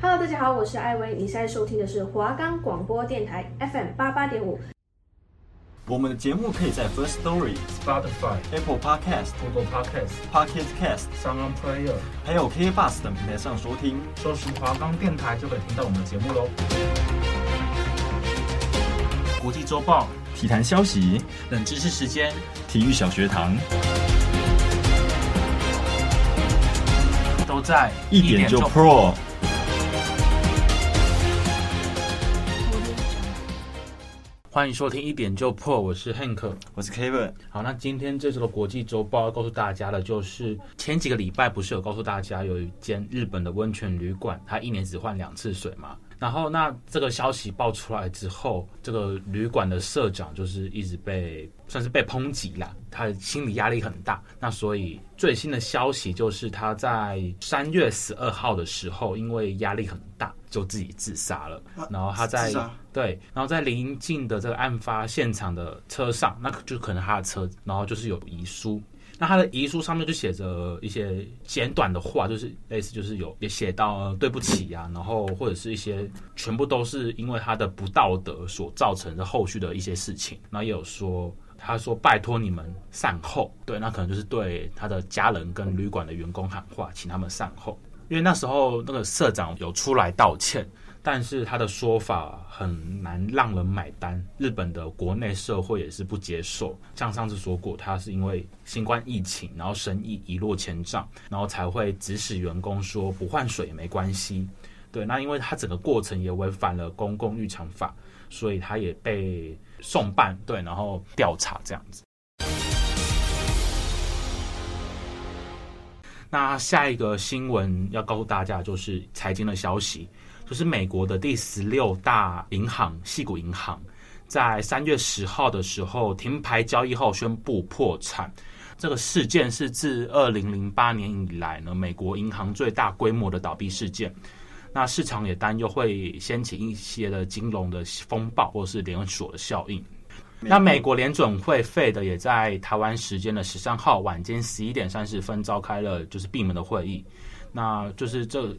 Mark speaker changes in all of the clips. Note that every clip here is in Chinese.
Speaker 1: Hello，大家好，我是艾薇，你现在收听的是华冈广播电台 FM 八八点五。
Speaker 2: 我们的节目可以在 First Story、
Speaker 3: Spotify、
Speaker 2: Apple Podcast、
Speaker 3: Google Podcast、
Speaker 2: Pocket Cast、
Speaker 3: Sound On Player，
Speaker 2: 还有 KK Bus 等平台上收听。
Speaker 3: 搜寻华冈电台就可以听到我们的节目喽。国际周报、
Speaker 2: 体坛消息、
Speaker 3: 冷知识时间、
Speaker 2: 体育小学堂，
Speaker 3: 都在
Speaker 2: 一点就 Pro。
Speaker 3: 欢迎收听一点就破，我是 Hank，
Speaker 2: 我是 Kevin。
Speaker 3: 好，那今天这周的国际周报要告诉大家的，就是前几个礼拜不是有告诉大家有一间日本的温泉旅馆，它一年只换两次水嘛？然后那这个消息爆出来之后，这个旅馆的社长就是一直被算是被抨击啦，他的心理压力很大。那所以最新的消息就是他在三月十二号的时候，因为压力很大，就自己自杀了。然后他在对，然后在临近的这个案发现场的车上，那就可能他的车，然后就是有遗书。那他的遗书上面就写着一些简短的话，就是类似就是有也写到对不起呀、啊，然后或者是一些全部都是因为他的不道德所造成的后续的一些事情。然后也有说，他说拜托你们善后，对，那可能就是对他的家人跟旅馆的员工喊话，请他们善后，因为那时候那个社长有出来道歉。但是他的说法很难让人买单，日本的国内社会也是不接受。像上次说过，他是因为新冠疫情，然后生意一落千丈，然后才会指使员工说不换水也没关系。对，那因为他整个过程也违反了公共浴场法，所以他也被送办，对，然后调查这样子。那下一个新闻要告诉大家就是财经的消息。就是美国的第十六大银行系谷银行，在三月十号的时候停牌交易后宣布破产。这个事件是自二零零八年以来呢，美国银行最大规模的倒闭事件。那市场也担忧会掀起一些的金融的风暴，或是连锁的效应。那美国联准会 Fed 也在台湾时间的十三号晚间十一点三十分召开了就是闭门的会议。那就是这。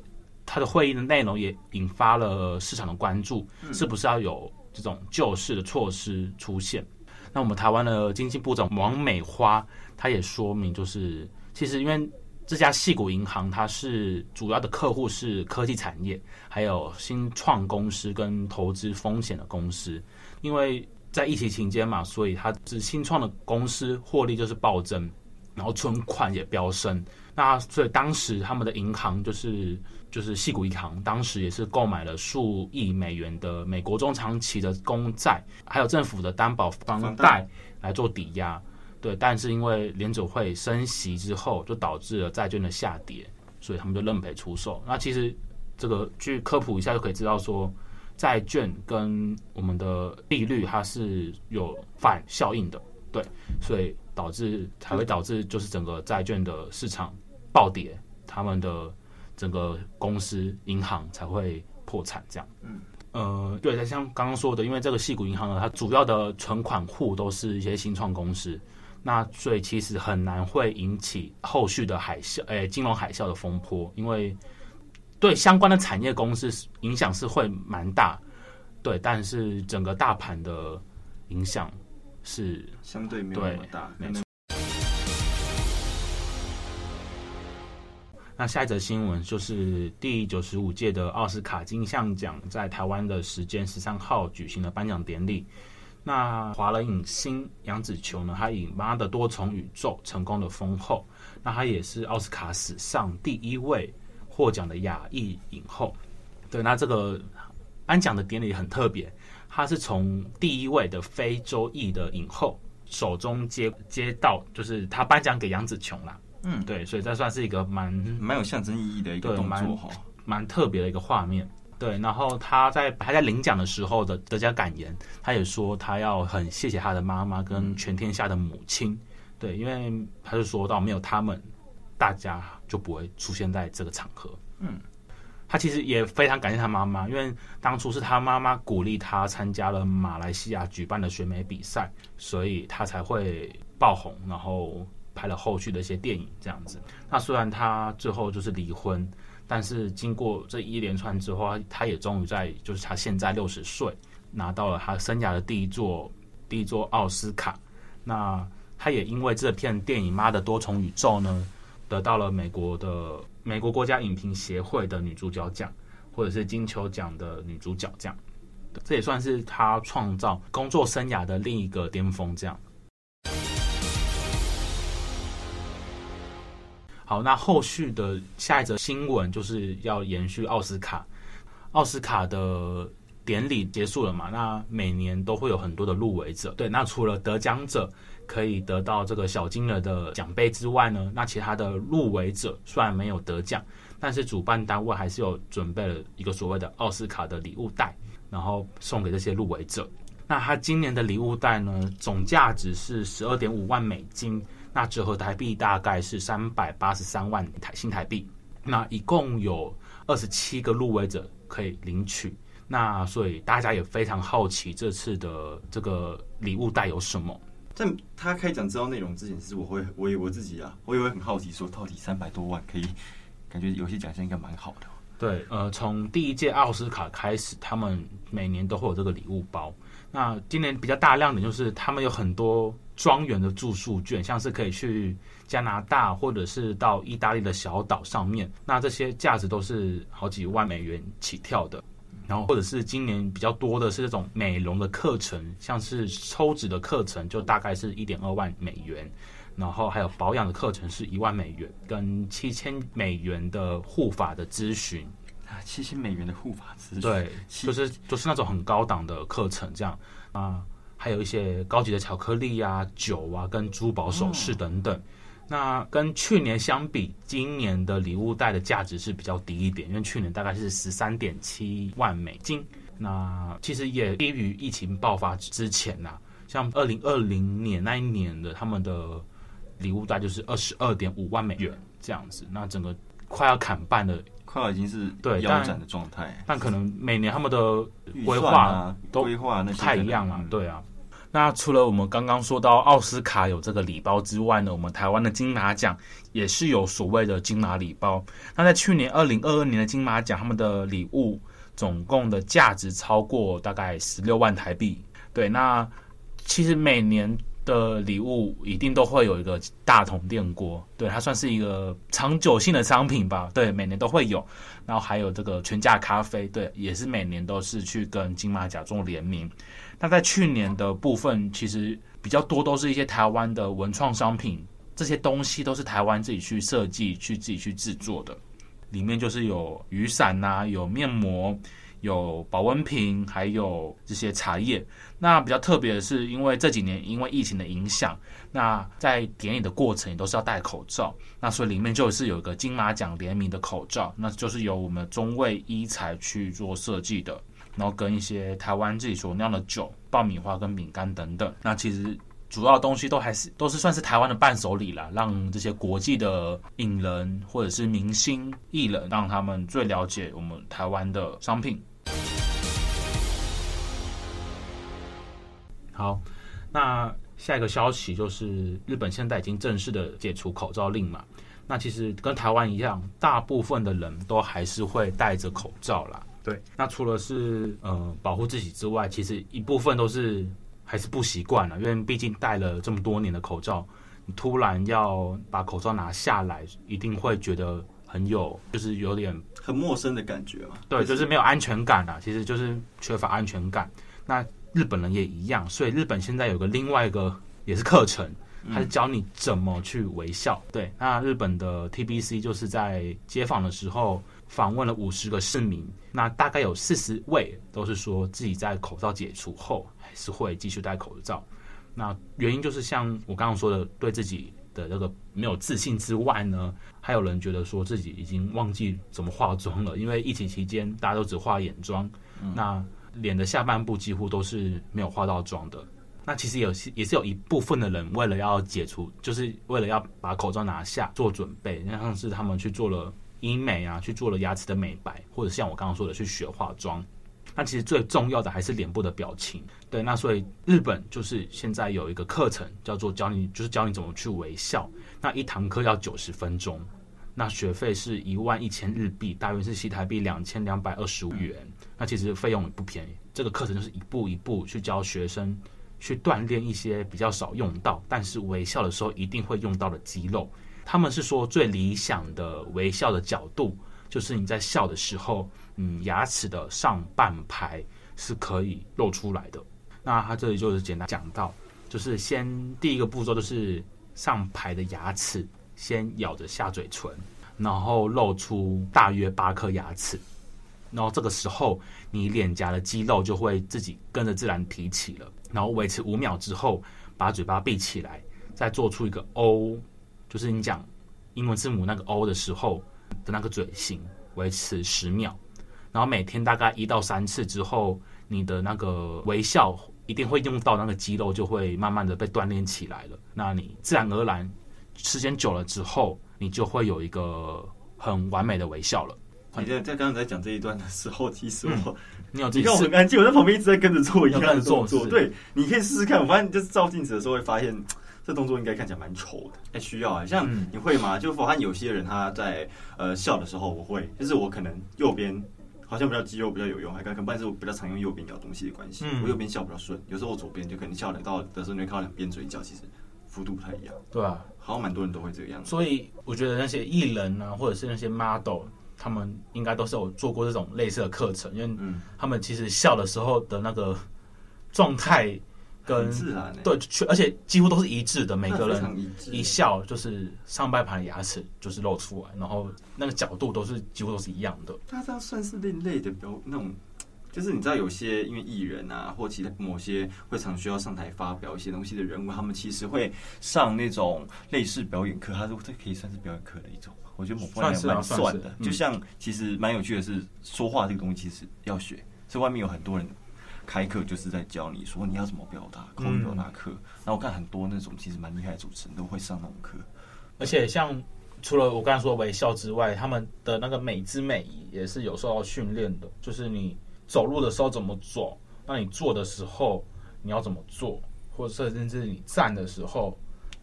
Speaker 3: 他的会议的内容也引发了市场的关注，是不是要有这种救市的措施出现？那我们台湾的经济部长王美花，他也说明，就是其实因为这家矽谷银行，它是主要的客户是科技产业，还有新创公司跟投资风险的公司，因为在疫情期间嘛，所以它是新创的公司获利就是暴增，然后存款也飙升。那所以当时他们的银行就是就是矽谷银行，当时也是购买了数亿美元的美国中长期的公债，还有政府的担保房贷来做抵押。对，但是因为联准会升息之后，就导致了债券的下跌，所以他们就认赔出售。那其实这个去科普一下就可以知道说，债券跟我们的利率它是有反效应的，对，所以导致才会导致就是整个债券的市场。暴跌，他们的整个公司银行才会破产，这样。嗯，呃，对，像刚刚说的，因为这个矽谷银行呢，它主要的存款户都是一些新创公司，那所以其实很难会引起后续的海啸，诶，金融海啸的风波，因为对相关的产业公司影响是会蛮大，对，但是整个大盘的影响是
Speaker 2: 相对没有那么大，没错。
Speaker 3: 那下一则新闻就是第九十五届的奥斯卡金像奖在台湾的时间十三号举行的颁奖典礼。那华人影星杨紫琼呢，她以《妈的多重宇宙》成功的封后。那她也是奥斯卡史上第一位获奖的亚裔影后。对，那这个颁奖的典礼很特别，她是从第一位的非洲裔的影后手中接接到，就是他颁奖给杨紫琼啦。嗯，对，所以这算是一个蛮
Speaker 2: 蛮有象征意义的一个动作哈，
Speaker 3: 蛮特别的一个画面。对，然后他在还在领奖的时候的得奖感言，他也说他要很谢谢他的妈妈跟全天下的母亲。对，因为他就说到没有他们，大家就不会出现在这个场合。嗯，他其实也非常感谢他妈妈，因为当初是他妈妈鼓励他参加了马来西亚举办的选美比赛，所以他才会爆红，然后。拍了后续的一些电影，这样子。那虽然他最后就是离婚，但是经过这一连串之后，他也终于在就是他现在六十岁，拿到了他生涯的第一座第一座奥斯卡。那他也因为这片电影《妈的多重宇宙》呢，得到了美国的美国国家影评协会的女主角奖，或者是金球奖的女主角奖。这也算是她创造工作生涯的另一个巅峰。这样。好，那后续的下一则新闻就是要延续奥斯卡。奥斯卡的典礼结束了嘛？那每年都会有很多的入围者。对，那除了得奖者可以得到这个小金额的奖杯之外呢，那其他的入围者虽然没有得奖，但是主办单位还是有准备了一个所谓的奥斯卡的礼物袋，然后送给这些入围者。那他今年的礼物袋呢，总价值是十二点五万美金。那折合台币大概是三百八十三万台新台币，那一共有二十七个入围者可以领取，那所以大家也非常好奇这次的这个礼物袋有什么。
Speaker 2: 在他开讲知道内容之前，其实我会，我我自己啊，我也会很好奇，说到底三百多万可以，感觉有些奖项应该蛮好的。
Speaker 3: 对，呃，从第一届奥斯卡开始，他们每年都会有这个礼物包。那今年比较大量的就是他们有很多。庄园的住宿券，像是可以去加拿大或者是到意大利的小岛上面，那这些价值都是好几万美元起跳的。然后或者是今年比较多的是这种美容的课程，像是抽脂的课程就大概是一点二万美元，然后还有保养的课程是一万美元，跟七千美元的护发的咨询
Speaker 2: 啊，七千美元的护发咨询，
Speaker 3: 对，就是就是那种很高档的课程这样啊。还有一些高级的巧克力啊、酒啊，跟珠宝首饰等等。那跟去年相比，今年的礼物袋的价值是比较低一点，因为去年大概是十三点七万美金。那其实也低于疫情爆发之前呐、啊，像二零二零年那一年的他们的礼物袋就是二十二点五万美元这样子。那整个快要砍半的，
Speaker 2: 快要已经是对腰斩的状态。
Speaker 3: 但可能每年他们的规划都
Speaker 2: 规划那
Speaker 3: 不太一样了，对啊。那除了我们刚刚说到奥斯卡有这个礼包之外呢，我们台湾的金马奖也是有所谓的金马礼包。那在去年二零二二年的金马奖，他们的礼物总共的价值超过大概十六万台币。对，那其实每年的礼物一定都会有一个大同电锅，对，它算是一个长久性的商品吧。对，每年都会有。然后还有这个全价咖啡，对，也是每年都是去跟金马奖做联名。那在去年的部分，其实比较多都是一些台湾的文创商品，这些东西都是台湾自己去设计、去自己去制作的。里面就是有雨伞呐、有面膜，有保温瓶，还有这些茶叶。那比较特别的是，因为这几年因为疫情的影响，那在典礼的过程也都是要戴口罩，那所以里面就是有一个金马奖联名的口罩，那就是由我们中卫医材去做设计的。然后跟一些台湾自己所酿的酒、爆米花跟饼干等等，那其实主要的东西都还是都是算是台湾的伴手礼啦，让这些国际的影人或者是明星艺人，让他们最了解我们台湾的商品。好，那下一个消息就是日本现在已经正式的解除口罩令嘛，那其实跟台湾一样，大部分的人都还是会戴着口罩啦。对，那除了是呃保护自己之外，其实一部分都是还是不习惯了，因为毕竟戴了这么多年的口罩，你突然要把口罩拿下来，一定会觉得很有，就是有点
Speaker 2: 很陌生的感觉嘛。
Speaker 3: 对，就是没有安全感啊，其实就是缺乏安全感。那日本人也一样，所以日本现在有个另外一个也是课程，他是教你怎么去微笑。嗯、对，那日本的 TBC 就是在街访的时候。访问了五十个市民，那大概有四十位都是说自己在口罩解除后还是会继续戴口罩。那原因就是像我刚刚说的，对自己的这个没有自信之外呢，还有人觉得说自己已经忘记怎么化妆了，因为疫情期间大家都只化眼妆，嗯、那脸的下半部几乎都是没有化到妆的。那其实有些也是有一部分的人为了要解除，就是为了要把口罩拿下做准备，像是他们去做了。医美啊，去做了牙齿的美白，或者像我刚刚说的去学化妆。那其实最重要的还是脸部的表情。对，那所以日本就是现在有一个课程叫做教你，就是教你怎么去微笑。那一堂课要九十分钟。那学费是一万一千日币，大约是新台币两千两百二十五元。那其实费用也不便宜。这个课程就是一步一步去教学生去锻炼一些比较少用到，但是微笑的时候一定会用到的肌肉。他们是说最理想的微笑的角度，就是你在笑的时候，嗯，牙齿的上半排是可以露出来的。那他这里就是简单讲到，就是先第一个步骤就是上排的牙齿先咬着下嘴唇，然后露出大约八颗牙齿，然后这个时候你脸颊的肌肉就会自己跟着自然提起了，然后维持五秒之后，把嘴巴闭起来，再做出一个 O，就是你讲英文字母那个 O 的时候的那个嘴型，维持十秒，然后每天大概一到三次之后，你的那个微笑一定会用到那个肌肉，就会慢慢的被锻炼起来了。那你自然而然时间久了之后，你就会有一个很完美的微笑了。
Speaker 2: 你在在刚才讲这一段的时候，其实我、嗯、
Speaker 3: 你有
Speaker 2: 你看我很安静，我在旁边一直在跟着做一样的动作。
Speaker 3: 是
Speaker 2: 对，你可以试试看。我发现就是照镜子的时候会发现，这动作应该看起来蛮丑的。哎，需要啊，像你会吗？嗯、就我看有些人他在呃笑的时候，我会，就是我可能右边。好像比较肌肉比较有用，还可能，但是我比较常用右边咬东西的关系，嗯、我右边笑比较顺。有时候我左边就可能笑得到的时候，你会看到两边嘴角其实幅度不太一样。
Speaker 3: 对啊，
Speaker 2: 好像蛮多人都会这个样子。
Speaker 3: 所以我觉得那些艺人啊，或者是那些 model，他们应该都是有做过这种类似的课程，因为他们其实笑的时候的那个状态。跟
Speaker 2: 自然
Speaker 3: 对，而且几乎都是一致的。每个人一笑就是上半盘牙齿就是露出来，然后那个角度都是几乎都是一样的。
Speaker 2: 那这样算是另类的表那种，就是你知道有些因为艺人啊，或其他某些会常需要上台发表一些东西的人物，他们其实会上那种类似表演课，他说这可以算是表演课的一种。我觉得某方面蛮算的。就像其实蛮有趣的是，说话这个东西其实要学，所以外面有很多人。开课就是在教你说你要怎么表达，口语表达课。然后我看很多那种其实蛮厉害的主持人都会上那种课。
Speaker 3: 而且像除了我刚才说微笑之外，他们的那个美姿美仪也是有受到训练的。就是你走路的时候怎么走，那你坐的时候你要怎么做，或者甚至你站的时候、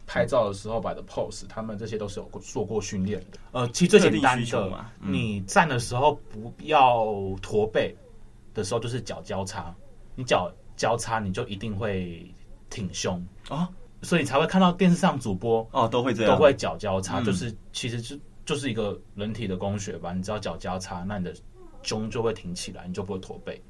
Speaker 3: 拍照的时候摆的 pose，他们这些都是有过做过训练的。呃，其实最简单的，你站的时候不要驼背的时候，就是脚交叉。你脚交叉，你就一定会挺胸啊，哦、所以你才会看到电视上主播
Speaker 2: 哦都会这样，
Speaker 3: 都会脚交叉，嗯、就是其实就就是一个人体的工学吧。你只要脚交叉，那你的胸就会挺起来，你就不会驼背。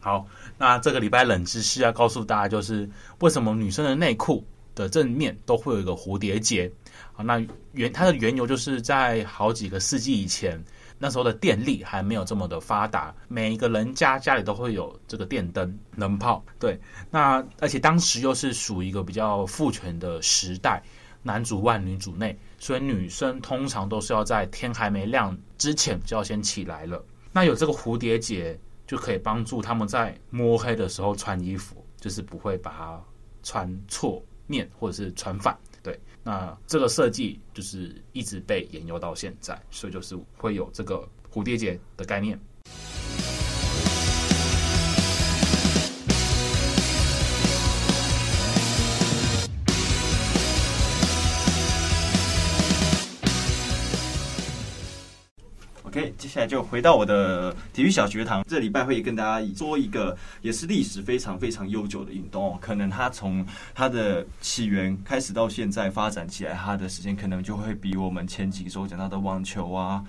Speaker 3: 好，那这个礼拜冷知识要告诉大家，就是为什么女生的内裤的正面都会有一个蝴蝶结啊？那原它的缘由就是在好几个世纪以前。那时候的电力还没有这么的发达，每一个人家家里都会有这个电灯、灯泡。对，那而且当时又是属于一个比较父权的时代，男主外女主内，所以女生通常都是要在天还没亮之前就要先起来了。那有这个蝴蝶结就可以帮助他们在摸黑的时候穿衣服，就是不会把它穿错面或者是穿反。那这个设计就是一直被沿用到现在，所以就是会有这个蝴蝶结的概念。
Speaker 2: 现在就回到我的体育小学堂。这礼拜会跟大家做一个也是历史非常非常悠久的运动哦。可能它从它的起源开始到现在发展起来，它的时间可能就会比我们前几周讲到的网球啊、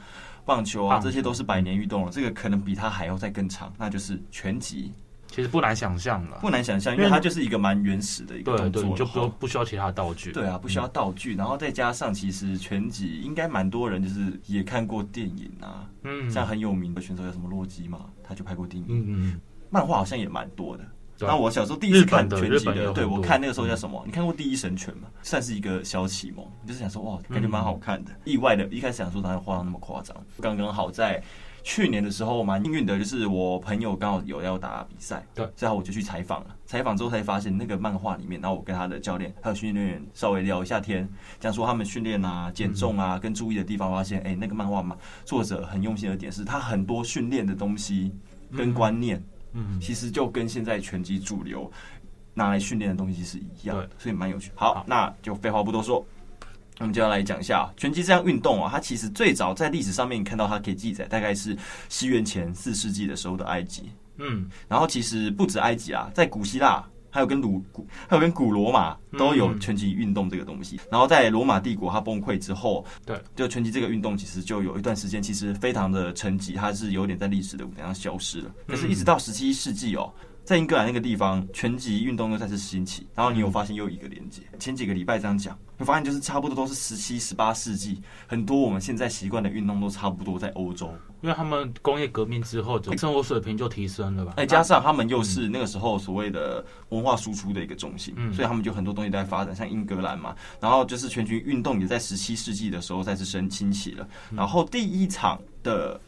Speaker 2: 棒球啊，这些都是百年运动了。这个可能比它还要再更长，那就是拳击。
Speaker 3: 其实不难想象了，
Speaker 2: 不难想象，因为它就是一个蛮原始的一个动作，
Speaker 3: 对对，就不不需要其他道具。
Speaker 2: 对啊，不需要道具，然后再加上其实全集应该蛮多人就是也看过电影啊，嗯，像很有名的选手叫什么洛基嘛，他就拍过电影，嗯嗯，漫画好像也蛮多的。那我小时候第一次看全集的，对，我看那个时候叫什么？你看过《第一神拳》吗？算是一个小启蒙，就是想说哇，感觉蛮好看的。意外的，一开始想说他画的那么夸张，刚刚好在。去年的时候蛮幸运的，就是我朋友刚好有要打比赛，对，然后我就去采访了。采访之后才发现，那个漫画里面，然后我跟他的教练还有训练员稍微聊一下天，讲说他们训练啊、减重啊跟注意的地方，发现哎，那个漫画嘛，作者很用心的点是，他很多训练的东西跟观念，嗯，其实就跟现在拳击主流拿来训练的东西是一样的，所以蛮有趣。好，那就废话不多说，我们就要来讲一下拳击这项运动啊，它其实最早在历史上面看到它可以记载，大概是西元前四世纪的时候的埃及。嗯，然后其实不止埃及啊，在古希腊。还有跟鲁古，还有跟古罗马都有拳击运动这个东西。然后在罗马帝国它崩溃之后，对，就拳击这个运动其实就有一段时间其实非常的沉寂，它是有点在历史的舞台上消失了。可是，一直到十七世纪哦。在英格兰那个地方，拳击运动又再次兴起。然后你有发现又一个连接？前几个礼拜这样讲，会发现就是差不多都是十七、十八世纪，很多我们现在习惯的运动都差不多在欧洲，
Speaker 3: 因为他们工业革命之后，生活水平就提升了吧？
Speaker 2: 哎加上他们又是那个时候所谓的文化输出的一个中心，所以他们就很多东西都在发展，像英格兰嘛。然后就是拳击运动也在十七世纪的时候再次升兴起了。然后第一场的。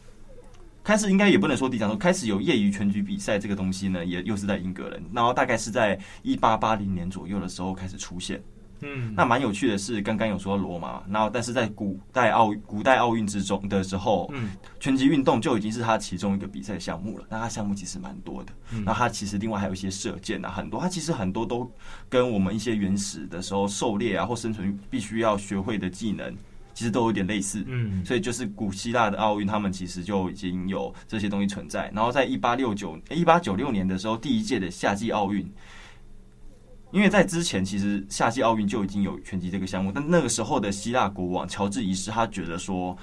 Speaker 2: 开始应该也不能说第一场，说开始有业余拳击比赛这个东西呢，也又是在英格兰，然后大概是在一八八零年左右的时候开始出现。嗯，那蛮有趣的是，刚刚有说到罗马，然后但是在古代奥古代奥运之中的时候，嗯，拳击运动就已经是它其中一个比赛项目了。那它项目其实蛮多的，那它其实另外还有一些射箭啊，很多，它其实很多都跟我们一些原始的时候狩猎啊或生存必须要学会的技能。其实都有点类似，嗯，所以就是古希腊的奥运，他们其实就已经有这些东西存在。然后在一八六九、一八九六年的时候，第一届的夏季奥运，因为在之前其实夏季奥运就已经有拳击这个项目，但那个时候的希腊国王乔治一世他觉得说，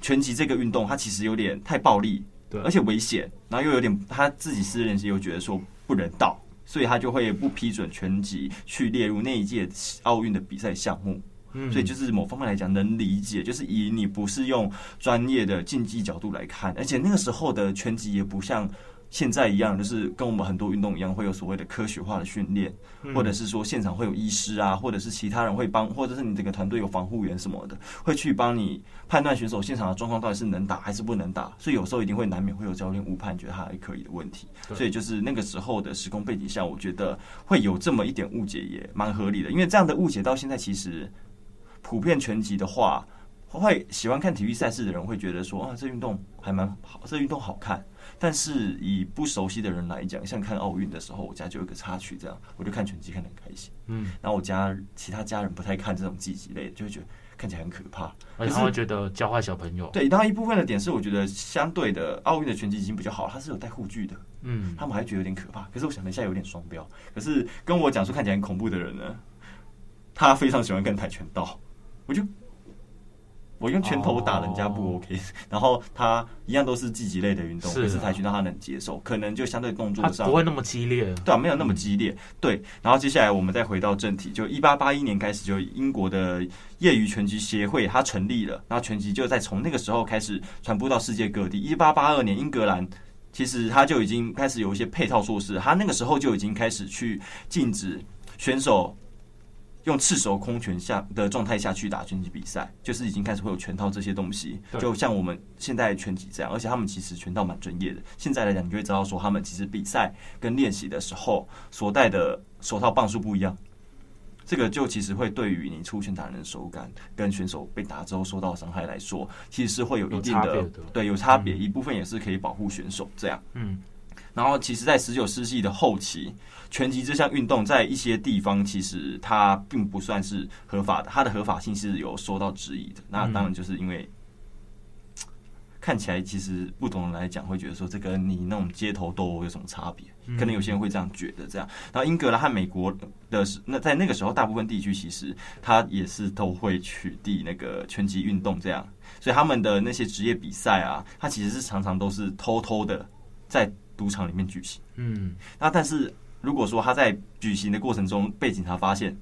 Speaker 2: 拳击这个运动它其实有点太暴力，对，而且危险，然后又有点他自己私人又觉得说不人道，所以他就会不批准拳击去列入那一届奥运的比赛项目。所以就是某方面来讲能理解，就是以你不是用专业的竞技角度来看，而且那个时候的拳击也不像现在一样，就是跟我们很多运动一样会有所谓的科学化的训练，或者是说现场会有医师啊，或者是其他人会帮，或者是你这个团队有防护员什么的，会去帮你判断选手现场的状况到底是能打还是不能打。所以有时候一定会难免会有教练误判，觉得他还可以的问题。所以就是那个时候的时空背景下，我觉得会有这么一点误解也蛮合理的，因为这样的误解到现在其实。普遍拳击的话，会喜欢看体育赛事的人会觉得说啊，这运动还蛮好，这运动好看。但是以不熟悉的人来讲，像看奥运的时候，我家就有一个插曲，这样我就看拳击看得很开心。嗯，然后我家其他家人不太看这种竞技类的，就会觉得看起来很可怕，
Speaker 3: 而且他会觉得教坏小朋友。
Speaker 2: 对，当然一部分的点是，我觉得相对的奥运的拳击已经比较好，它是有带护具的。嗯，他们还觉得有点可怕。可是我想了一下，有点双标。可是跟我讲说看起来很恐怖的人呢，他非常喜欢看跆拳道。我就我用拳头打人家不 OK，、oh. 然后他一样都是积极类的运动，可是跆拳道他能接受，可能就相对动作上
Speaker 3: 不会那么激烈，
Speaker 2: 对啊，没有那么激烈。对，然后接下来我们再回到正题，就一八八一年开始，就英国的业余拳击协会它成立了，然后拳击就在从那个时候开始传播到世界各地。一八八二年，英格兰其实他就已经开始有一些配套措施，他那个时候就已经开始去禁止选手。用赤手空拳下的状态下去打拳击比赛，就是已经开始会有拳套这些东西，就像我们现在拳击这样，而且他们其实拳套蛮专业的。现在来讲，你就会知道说他们其实比赛跟练习的时候所戴的手套磅数不一样，这个就其实会对于你出拳打人的手感跟选手被打之后受到伤害来说，其实是会有一定的对有差别，一部分也是可以保护选手这样。嗯。然后，其实，在十九世纪的后期，拳击这项运动在一些地方其实它并不算是合法的，它的合法性是有受到质疑的。那当然就是因为 看起来，其实不同人来讲会觉得说，这跟你那种街头斗殴有什么差别？可能有些人会这样觉得。这样，然后英格兰和美国的那在那个时候，大部分地区其实它也是都会取缔那个拳击运动这样，所以他们的那些职业比赛啊，它其实是常常都是偷偷的在。赌场里面举行，嗯，那但是如果说他在举行的过程中被警察发现，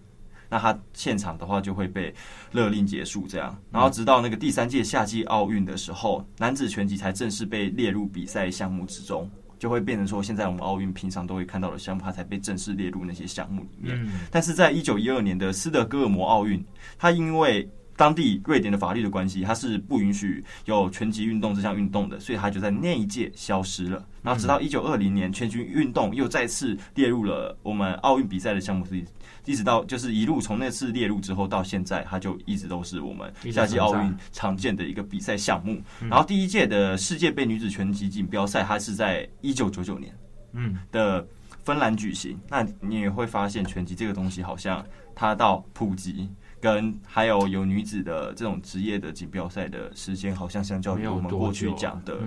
Speaker 2: 那他现场的话就会被勒令结束，这样，然后直到那个第三届夏季奥运的时候，男子拳击才正式被列入比赛项目之中，就会变成说现在我们奥运平常都会看到的项目，它才被正式列入那些项目里面。但是在一九一二年的斯德哥尔摩奥运，他因为当地瑞典的法律的关系，它是不允许有拳击运动这项运动的，所以它就在那一届消失了。然后直到一九二零年，拳击运动又再次列入了我们奥运比赛的项目之一，一直到就是一路从那次列入之后到现在，它就一直都是我们夏季奥运常见的一个比赛项目。然后第一届的世界杯女子拳击锦标赛，它是在一九九九年，嗯的。芬兰举行，那你也会发现拳击这个东西好像它到普及跟还有有女子的这种职业的锦标赛的时间，好像相较于我们过去讲的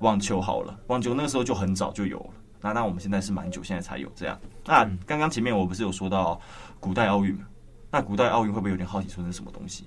Speaker 2: 网球好了，网球那个时候就很早就有了。那那我们现在是蛮久，现在才有这样。那刚刚前面我不是有说到古代奥运嘛？那古代奥运会不会有点好奇说是什么东西？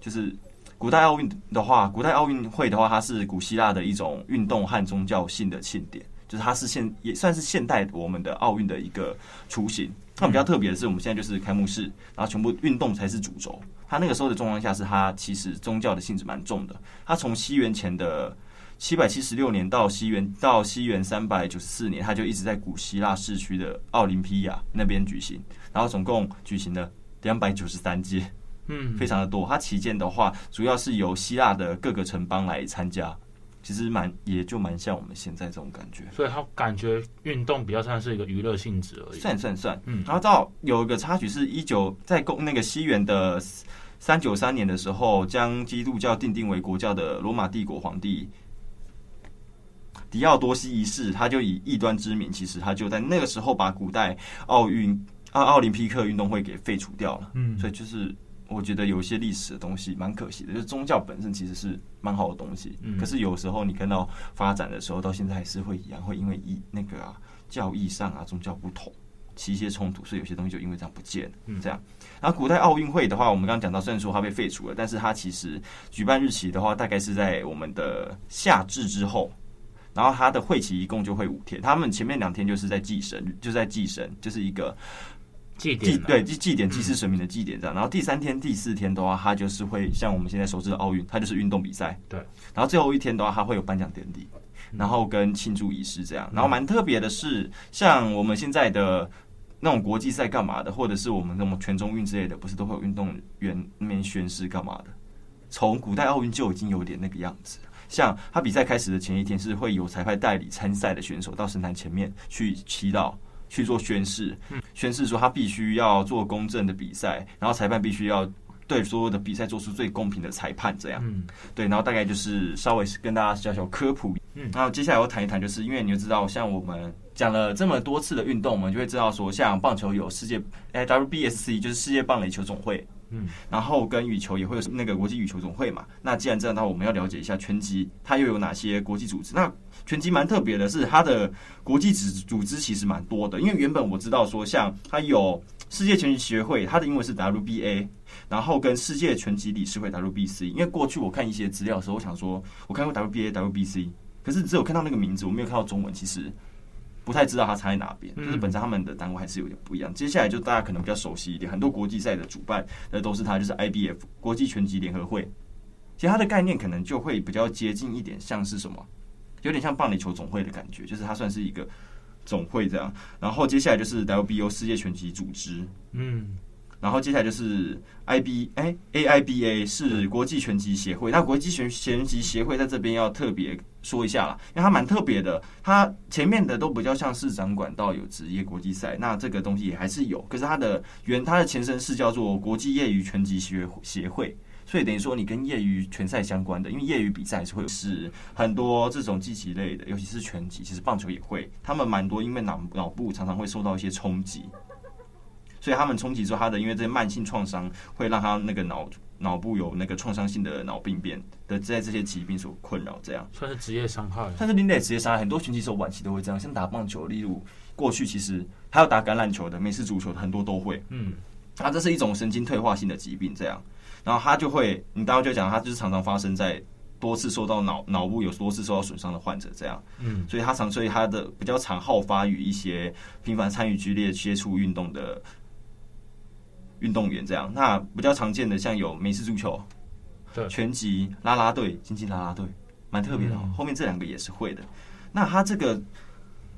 Speaker 2: 就是古代奥运的话，古代奥运会的话，它是古希腊的一种运动和宗教性的庆典，就是它是现也算是现代我们的奥运的一个雏形。那比较特别的是，我们现在就是开幕式，然后全部运动才是主轴。他那个时候的状况下，是他其实宗教的性质蛮重的。他从西元前的七百七十六年到西元到西元三百九十四年，他就一直在古希腊市区的奥林匹亚那边举行，然后总共举行了两百九十三届，嗯，非常的多。它旗舰的话，主要是由希腊的各个城邦来参加，其实蛮也就蛮像我们现在这种感觉。
Speaker 3: 所以他感觉运动比较像是一个娱乐性质而已。
Speaker 2: 算算算，嗯。然后到有一个插曲是一九在公那个西元的三九三年的时候，将基督教定定为国教的罗马帝国皇帝。迪奥多西一世，他就以异端之名，其实他就在那个时候把古代奥运奥奥林匹克运动会给废除掉了。嗯，所以就是我觉得有一些历史的东西蛮可惜的，就是宗教本身其实是蛮好的东西，嗯，可是有时候你看到发展的时候，到现在还是会一样，会因为一那个啊教义上啊宗教不同起一些冲突，所以有些东西就因为这样不见了。嗯，这样。然后古代奥运会的话，我们刚刚讲到，虽然说它被废除了，但是它其实举办日期的话，大概是在我们的夏至之后。然后他的会期一共就会五天，他们前面两天就是在祭神，就在祭神，就是一个
Speaker 3: 祭典，
Speaker 2: 对祭祭典祭祀神明的祭典这样。然后第三天、第四天的话，他就是会像我们现在熟知的奥运，它就是运动比赛。
Speaker 3: 对。
Speaker 2: 然后最后一天的话，他会有颁奖典礼，然后跟庆祝仪式这样。然后蛮特别的是，像我们现在的那种国际赛干嘛的，或者是我们那种全中运之类的，不是都会有运动员那边宣誓干嘛的？从古代奥运就已经有点那个样子。像他比赛开始的前一天，是会有裁判代理参赛的选手到神坛前面去祈祷，去做宣誓，宣誓说他必须要做公正的比赛，然后裁判必须要对所有的比赛做出最公平的裁判，这样，对，然后大概就是稍微跟大家小小科普，然后接下来我谈一谈，就是因为你就知道，像我们讲了这么多次的运动，我们就会知道说，像棒球有世界哎 WBSC，就是世界棒垒球总会。嗯，然后跟羽球也会有那个国际羽球总会嘛。那既然这样，那我们要了解一下拳击，它又有哪些国际组织？那拳击蛮特别的是，它的国际组组织其实蛮多的。因为原本我知道说，像它有世界拳击协会，它的英文是 WBA，然后跟世界拳击理事会 WBC。因为过去我看一些资料的时候，我想说我看过 WBA、WBC，可是只有看到那个名字，我没有看到中文。其实。不太知道它差在哪边，就是本身他们的单位还是有点不一样。接下来就大家可能比较熟悉一点，很多国际赛的主办那都是它，就是 IBF 国际拳击联合会。其实它的概念可能就会比较接近一点，像是什么，有点像棒垒球总会的感觉，就是它算是一个总会这样。然后接下来就是 WBO 世界拳击组织，嗯。然后接下来就是 I B 哎 A I B A 是国际拳击协会，那国际拳拳击协会在这边要特别说一下啦，因为它蛮特别的，它前面的都比较像是掌管到有职业国际赛，那这个东西也还是有，可是它的原它的前身是叫做国际业余拳击协协会，所以等于说你跟业余拳赛相关的，因为业余比赛是会是很多这种击击类的，尤其是拳击，其实棒球也会，他们蛮多，因为脑脑部常常会受到一些冲击。所以他们冲击之后，他的因为这些慢性创伤会让他那个脑脑部有那个创伤性的脑病变的，在这些疾病所困扰，这样
Speaker 3: 算是职业伤害。
Speaker 2: 算是另类职业伤害，很多拳击手晚期都会这样。像打棒球，例如过去其实还有打橄榄球的、美式足球的，很多都会。嗯，啊，这是一种神经退化性的疾病，这样，然后他就会，你待会就讲，他就是常常发生在多次受到脑脑部有多次受到损伤的患者，这样。嗯，所以他常，所以他的比较常好发于一些频繁参与剧烈接触运动的。运动员这样，那比较常见的像有美式足球、对拳击、啦啦队、竞技啦啦队，蛮特别的。嗯、后面这两个也是会的。那他这个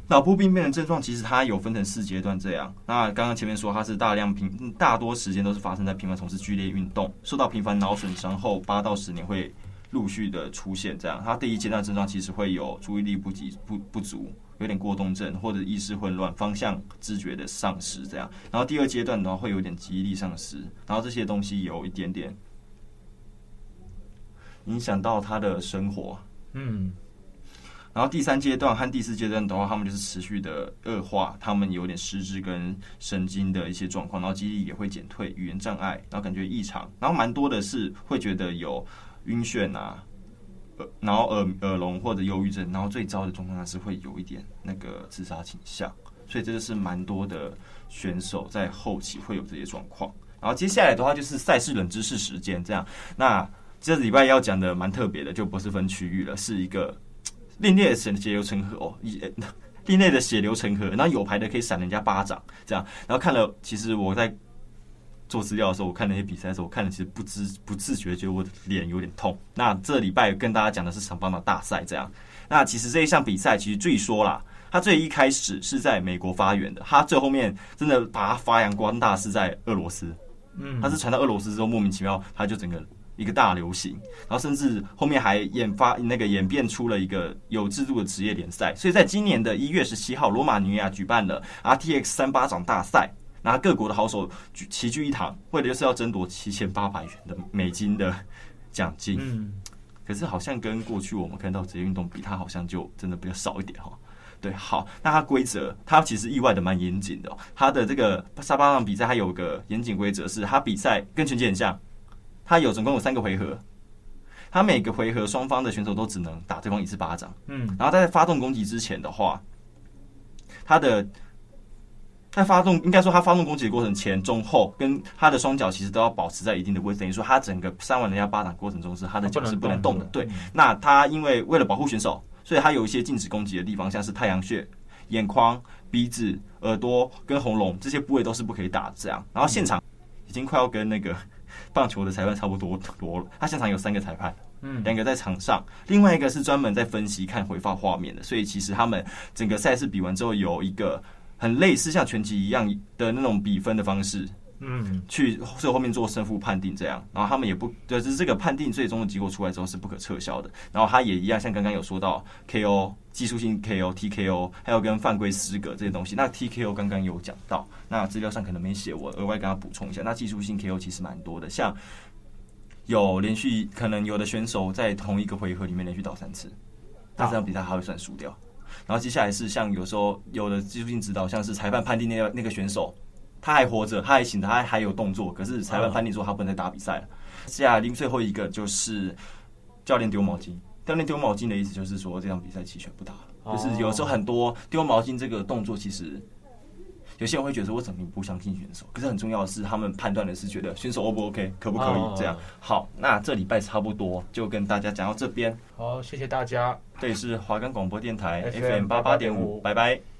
Speaker 2: 脑部病变的症状，其实它有分成四阶段这样。那刚刚前面说，它是大量频，大多时间都是发生在频繁从事剧烈运动，受到频繁脑损伤后八到十年会陆续的出现这样。它第一阶段症状其实会有注意力不集不不足。有点过动症或者意识混乱、方向知觉的丧失，这样。然后第二阶段的话，会有点记忆力丧失，然后这些东西有一点点影响到他的生活。嗯，然后第三阶段和第四阶段的话，他们就是持续的恶化，他们有点失智跟神经的一些状况，然后记忆力也会减退，语言障碍，然后感觉异常，然后蛮多的是会觉得有晕眩啊，然后耳耳聋或者忧郁症，然后最糟的状况是会有一点那个自杀倾向，所以这就是蛮多的选手在后期会有这些状况。然后接下来的话就是赛事冷知识时间，这样，那这礼拜要讲的蛮特别的，就不是分区域了，是一个。另类的血血流成河哦，另类的血流成河，然后有牌的可以闪人家巴掌，这样，然后看了，其实我在做资料的时候，我看那些比赛的时候，我看了其实不知不自觉觉得我的脸有点痛。那这礼拜跟大家讲的是场邦的大赛，这样。那其实这一项比赛，其实据说啦，它最一开始是在美国发源的，它最后面真的把它发扬光大是在俄罗斯，嗯，它是传到俄罗斯之后，莫名其妙它就整个。一个大流行，然后甚至后面还演发那个演变出了一个有制度的职业联赛，所以在今年的一月十七号，罗马尼亚举办了 RTX 三巴掌大赛，然后各国的好手齐聚一堂，为的就是要争夺七千八百元的美金的奖金。嗯，可是好像跟过去我们看到职业运动比，它好像就真的比较少一点哈。对，好，那它规则它其实意外的蛮严谨的，它的这个沙巴掌比赛它有个严谨规则，是它比赛跟拳击很像。他有总共有三个回合，他每个回合双方的选手都只能打对方一次巴掌。嗯，然后在发动攻击之前的话，他的在发动应该说他发动攻击的过程前、中、后，跟他的双脚其实都要保持在一定的位置，等于说他整个扇完人家巴掌过程中是他的脚是不能动的。对，那他因为为了保护选手，所以他有一些禁止攻击的地方，像是太阳穴、眼眶、鼻子、耳朵跟喉咙这些部位都是不可以打。这样，然后现场已经快要跟那个。棒球的裁判差不多多了，他现场有三个裁判，嗯，两个在场上，另外一个是专门在分析看回放画面的，所以其实他们整个赛事比完之后有一个很类似像拳击一样的那种比分的方式。嗯，去最后面做胜负判定这样，然后他们也不对，就是这个判定最终的结果出来之后是不可撤销的。然后他也一样，像刚刚有说到 KO 技术性 KO、TKO，还有跟犯规失格这些东西。那 TKO 刚刚有讲到，那资料上可能没写，我额外跟他补充一下。那技术性 KO 其实蛮多的，像有连续可能有的选手在同一个回合里面连续倒三次，那这场比赛还会算输掉。然后接下来是像有时候有的技术性指导，像是裁判判定那个那个选手。他还活着，他还醒着，他还有动作，可是裁判判定说他不能再打比赛了。接下来最后一个就是教练丢毛巾。教练丢毛巾的意思就是说这场比赛弃权不打了。就是有时候很多丢毛巾这个动作，其实有些人会觉得说我怎么不相信选手？可是很重要的是，他们判断的是觉得选手 O 不 OK，可不可以这样？好，那这礼拜差不多就跟大家讲到这边。
Speaker 3: 好，谢谢大家。
Speaker 2: 这里是华冈广播电台 FM 八八点五，拜拜。